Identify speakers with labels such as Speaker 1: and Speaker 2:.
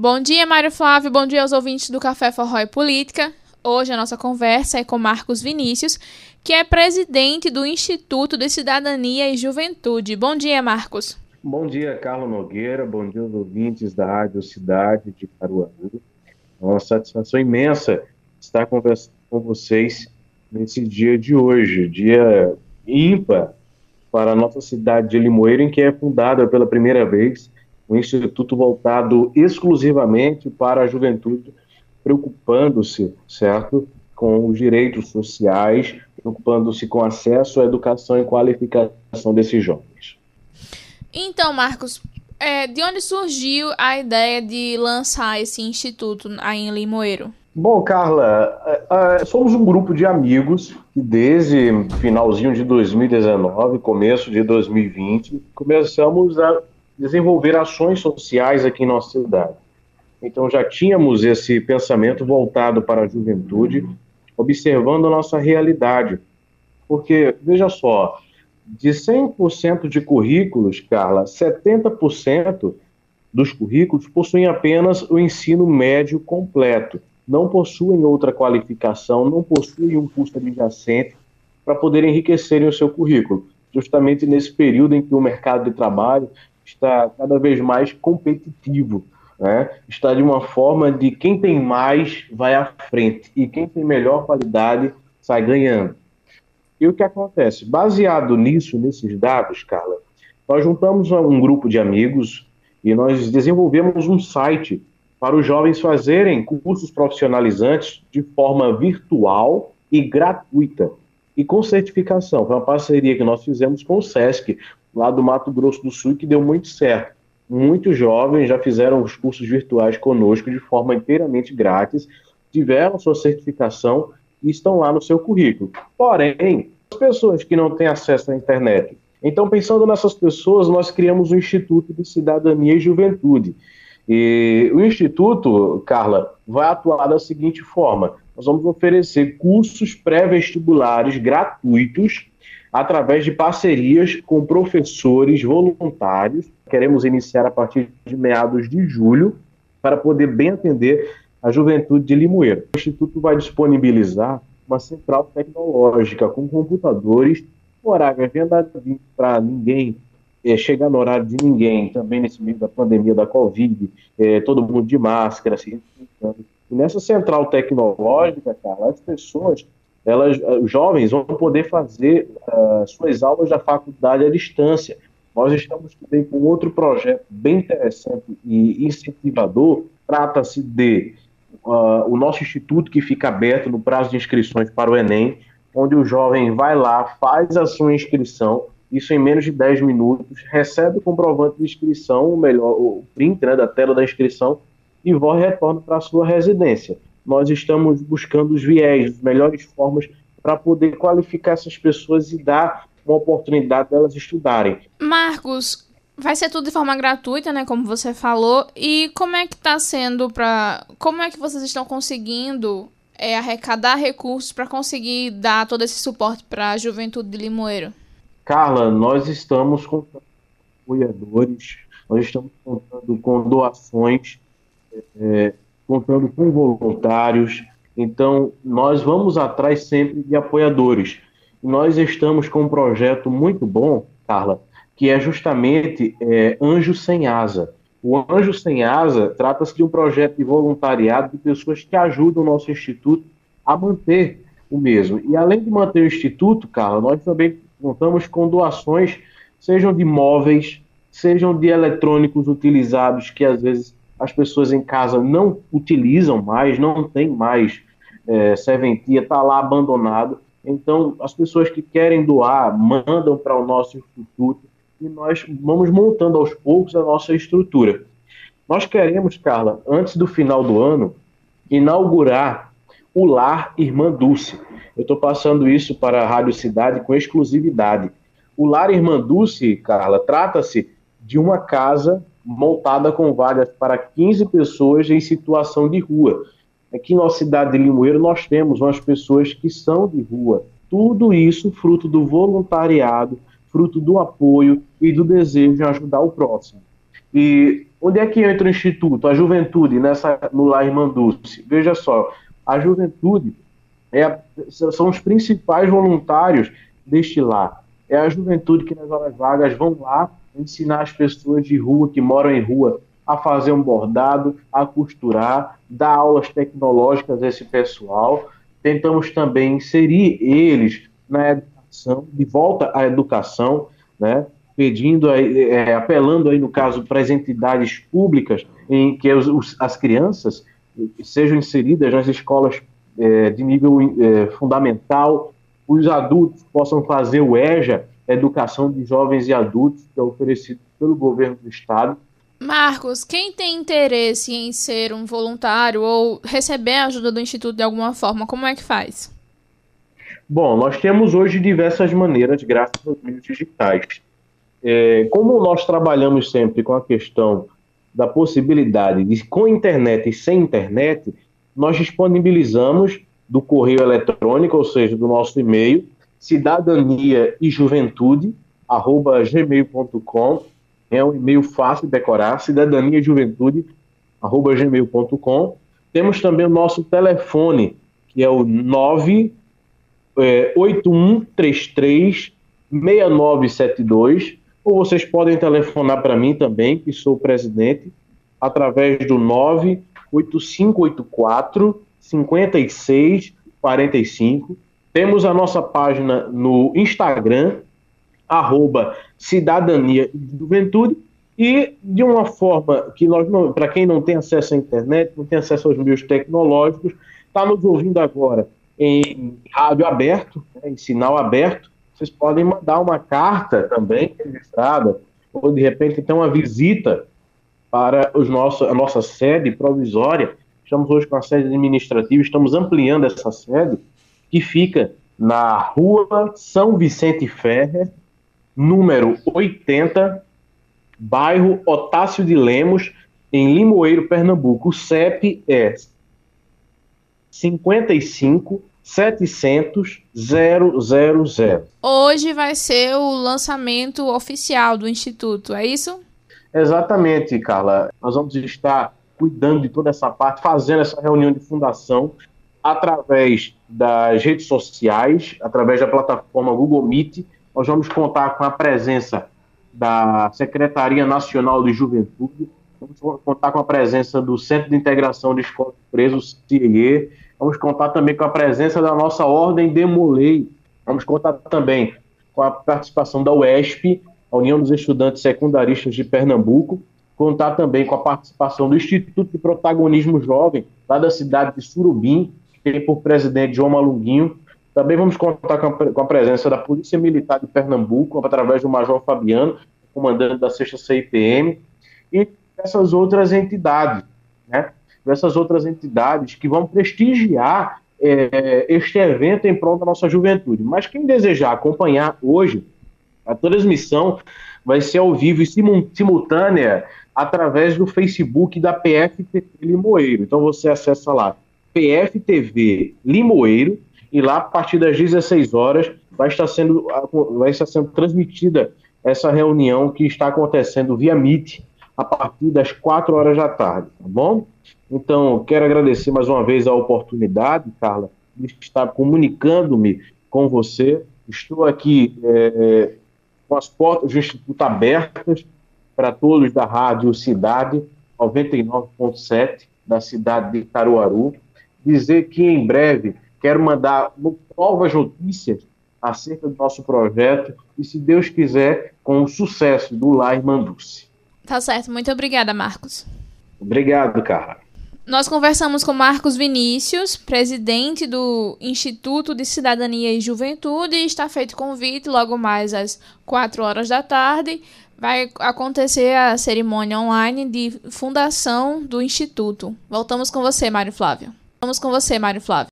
Speaker 1: Bom dia, Mário Flávio. Bom dia aos ouvintes do Café Forró e Política. Hoje a nossa conversa é com Marcos Vinícius, que é presidente do Instituto de Cidadania e Juventude. Bom dia, Marcos.
Speaker 2: Bom dia, Carlos Nogueira. Bom dia aos ouvintes da Rádio Cidade de Caruaru. É uma satisfação imensa estar conversando com vocês nesse dia de hoje, dia ímpar para a nossa cidade de Limoeiro, em que é fundada pela primeira vez um instituto voltado exclusivamente para a juventude, preocupando-se, certo, com os direitos sociais, preocupando-se com acesso à educação e qualificação desses jovens.
Speaker 1: Então, Marcos, é, de onde surgiu a ideia de lançar esse instituto aí em Limoeiro?
Speaker 2: Bom, Carla, é, é, somos um grupo de amigos que desde finalzinho de 2019, começo de 2020, começamos a desenvolver ações sociais aqui em nossa cidade. Então já tínhamos esse pensamento voltado para a juventude, observando a nossa realidade. Porque, veja só, de 100% de currículos, Carla, 70% dos currículos possuem apenas o ensino médio completo, não possuem outra qualificação, não possuem um custo adjacente para poder enriquecerem o seu currículo. Justamente nesse período em que o mercado de trabalho está cada vez mais competitivo. Né? Está de uma forma de quem tem mais vai à frente e quem tem melhor qualidade sai ganhando. E o que acontece? Baseado nisso, nesses dados, Carla, nós juntamos um grupo de amigos e nós desenvolvemos um site para os jovens fazerem cursos profissionalizantes de forma virtual e gratuita e com certificação. Foi uma parceria que nós fizemos com o SESC, lá do Mato Grosso do Sul, que deu muito certo. Muitos jovens já fizeram os cursos virtuais conosco de forma inteiramente grátis, tiveram sua certificação e estão lá no seu currículo. Porém, as pessoas que não têm acesso à internet. Então, pensando nessas pessoas, nós criamos o Instituto de Cidadania e Juventude. E o Instituto, Carla, vai atuar da seguinte forma: nós vamos oferecer cursos pré-vestibulares gratuitos através de parcerias com professores voluntários. Queremos iniciar a partir de meados de julho para poder bem atender a juventude de Limoeiro. O Instituto vai disponibilizar uma central tecnológica com computadores, horário agenda para ninguém é, chegar no horário de ninguém, também nesse meio da pandemia da Covid, é, todo mundo de máscara, se E nessa central tecnológica, as pessoas elas, os jovens vão poder fazer uh, suas aulas da faculdade à distância. Nós estamos também com outro projeto bem interessante e incentivador. Trata-se de uh, o nosso instituto que fica aberto no prazo de inscrições para o Enem, onde o jovem vai lá, faz a sua inscrição, isso em menos de 10 minutos, recebe o comprovante de inscrição, o melhor, o print né, da tela da inscrição, e e retorna para a sua residência nós estamos buscando os viés, as melhores formas para poder qualificar essas pessoas e dar uma oportunidade delas estudarem.
Speaker 1: Marcos, vai ser tudo de forma gratuita, né, como você falou. E como é que está sendo para, como é que vocês estão conseguindo é, arrecadar recursos para conseguir dar todo esse suporte para a juventude de Limoeiro?
Speaker 2: Carla, nós estamos com apoiadores, nós estamos contando com doações é, contando com voluntários. Então, nós vamos atrás sempre de apoiadores. Nós estamos com um projeto muito bom, Carla, que é justamente é, Anjo Sem Asa. O Anjo Sem Asa trata-se de um projeto de voluntariado de pessoas que ajudam o nosso instituto a manter o mesmo. E além de manter o instituto, Carla, nós também contamos com doações, sejam de móveis, sejam de eletrônicos utilizados que às vezes as pessoas em casa não utilizam mais, não tem mais é, serventia, está lá abandonado. Então, as pessoas que querem doar mandam para o nosso instituto e nós vamos montando aos poucos a nossa estrutura. Nós queremos, Carla, antes do final do ano, inaugurar o Lar Irmã Dulce. Eu estou passando isso para a Rádio Cidade com exclusividade. O Lar Irmã Dulce, Carla, trata-se de uma casa montada com vagas para 15 pessoas em situação de rua. Aqui na cidade de Limoeiro nós temos umas pessoas que são de rua. Tudo isso fruto do voluntariado, fruto do apoio e do desejo de ajudar o próximo. E onde é que entra o Instituto? A juventude nessa, no Lar Irmanduce. Veja só, a juventude é, são os principais voluntários deste lar. É a juventude que nas horas vagas vão lá ensinar as pessoas de rua, que moram em rua, a fazer um bordado, a costurar, dar aulas tecnológicas a esse pessoal. Tentamos também inserir eles na educação, de volta à educação, né? pedindo, é, apelando aí no caso para as entidades públicas em que os, os, as crianças sejam inseridas nas escolas é, de nível é, fundamental, os adultos possam fazer o EJA, Educação de Jovens e Adultos, que é oferecido pelo governo do Estado.
Speaker 1: Marcos, quem tem interesse em ser um voluntário ou receber a ajuda do Instituto de alguma forma, como é que faz?
Speaker 2: Bom, nós temos hoje diversas maneiras, graças aos meios digitais. É, como nós trabalhamos sempre com a questão da possibilidade de, com internet e sem internet, nós disponibilizamos do correio eletrônico, ou seja, do nosso e-mail, cidadania e juventude, arroba gmail.com. É um e-mail fácil de decorar, cidadania e juventude, arroba gmail.com. Temos também o nosso telefone, que é o 98133 6972, ou vocês podem telefonar para mim também, que sou o presidente, através do 98584 5645 temos a nossa página no Instagram, arroba Cidadania e Juventude, e de uma forma que nós, para quem não tem acesso à internet, não tem acesso aos meios tecnológicos, está nos ouvindo agora em rádio aberto, né, em sinal aberto, vocês podem mandar uma carta também registrada, ou de repente então uma visita para os nosso, a nossa sede provisória. Estamos hoje com a sede administrativa, estamos ampliando essa sede que fica na rua São Vicente Ferrer, número 80, bairro Otácio de Lemos, em Limoeiro, Pernambuco. O CEP é 55 700 000.
Speaker 1: Hoje vai ser o lançamento oficial do Instituto, é isso?
Speaker 2: Exatamente, Carla. Nós vamos estar cuidando de toda essa parte, fazendo essa reunião de fundação através das redes sociais, através da plataforma Google Meet. Nós vamos contar com a presença da Secretaria Nacional de Juventude, vamos contar com a presença do Centro de Integração de Escolas Presos, CIE, vamos contar também com a presença da nossa Ordem Demolei, vamos contar também com a participação da UESP, a União dos Estudantes Secundaristas de Pernambuco, contar também com a participação do Instituto de Protagonismo Jovem, lá da cidade de Surubim, tem por presidente João Malunguinho. Também vamos contar com a, com a, presença da Polícia Militar de Pernambuco, através do Major Fabiano, comandante da 6 CIPM, e essas outras entidades, né? Essas outras entidades que vão prestigiar é, este evento em prol da nossa juventude. Mas quem desejar acompanhar hoje, a transmissão vai ser ao vivo e simultânea através do Facebook da PFTP Limoeiro. Então você acessa lá PFTV Limoeiro, e lá a partir das 16 horas vai estar sendo, vai estar sendo transmitida essa reunião que está acontecendo via Meet a partir das 4 horas da tarde, tá bom? Então, quero agradecer mais uma vez a oportunidade, Carla, de estar comunicando-me com você. Estou aqui é, com as portas do Instituto abertas para todos da Rádio Cidade 99.7 da cidade de Caruaru dizer que em breve quero mandar novas notícias acerca do nosso projeto e, se Deus quiser, com o sucesso do Lar Manduce.
Speaker 1: Tá certo. Muito obrigada, Marcos.
Speaker 2: Obrigado, Carla.
Speaker 1: Nós conversamos com Marcos Vinícius, presidente do Instituto de Cidadania e Juventude, e está feito convite logo mais às 4 horas da tarde. Vai acontecer a cerimônia online de fundação do Instituto. Voltamos com você, Mário Flávio. Vamos com você, Mário Flávio.